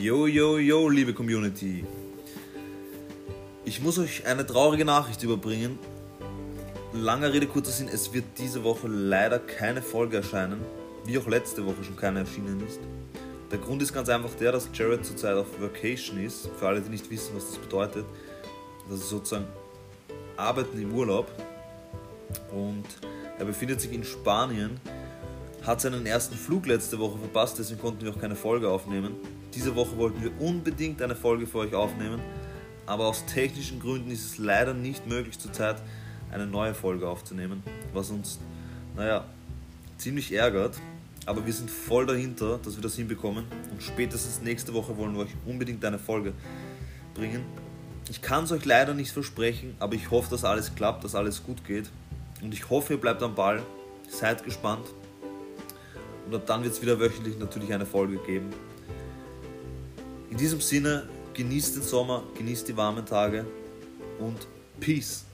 Yo, yo, yo, liebe Community. Ich muss euch eine traurige Nachricht überbringen. Langer Rede, kurzer Sinn, es wird diese Woche leider keine Folge erscheinen, wie auch letzte Woche schon keine erschienen ist. Der Grund ist ganz einfach der, dass Jared zurzeit auf Vacation ist. Für alle, die nicht wissen, was das bedeutet. Das ist sozusagen Arbeiten im Urlaub. Und er befindet sich in Spanien, hat seinen ersten Flug letzte Woche verpasst, deswegen konnten wir auch keine Folge aufnehmen. Diese Woche wollten wir unbedingt eine Folge für euch aufnehmen, aber aus technischen Gründen ist es leider nicht möglich zurzeit eine neue Folge aufzunehmen, was uns, naja, ziemlich ärgert. Aber wir sind voll dahinter, dass wir das hinbekommen und spätestens nächste Woche wollen wir euch unbedingt eine Folge bringen. Ich kann es euch leider nicht versprechen, aber ich hoffe, dass alles klappt, dass alles gut geht. Und ich hoffe, ihr bleibt am Ball, seid gespannt. Und dann wird es wieder wöchentlich natürlich eine Folge geben. In diesem Sinne, genießt den Sommer, genießt die warmen Tage und Peace.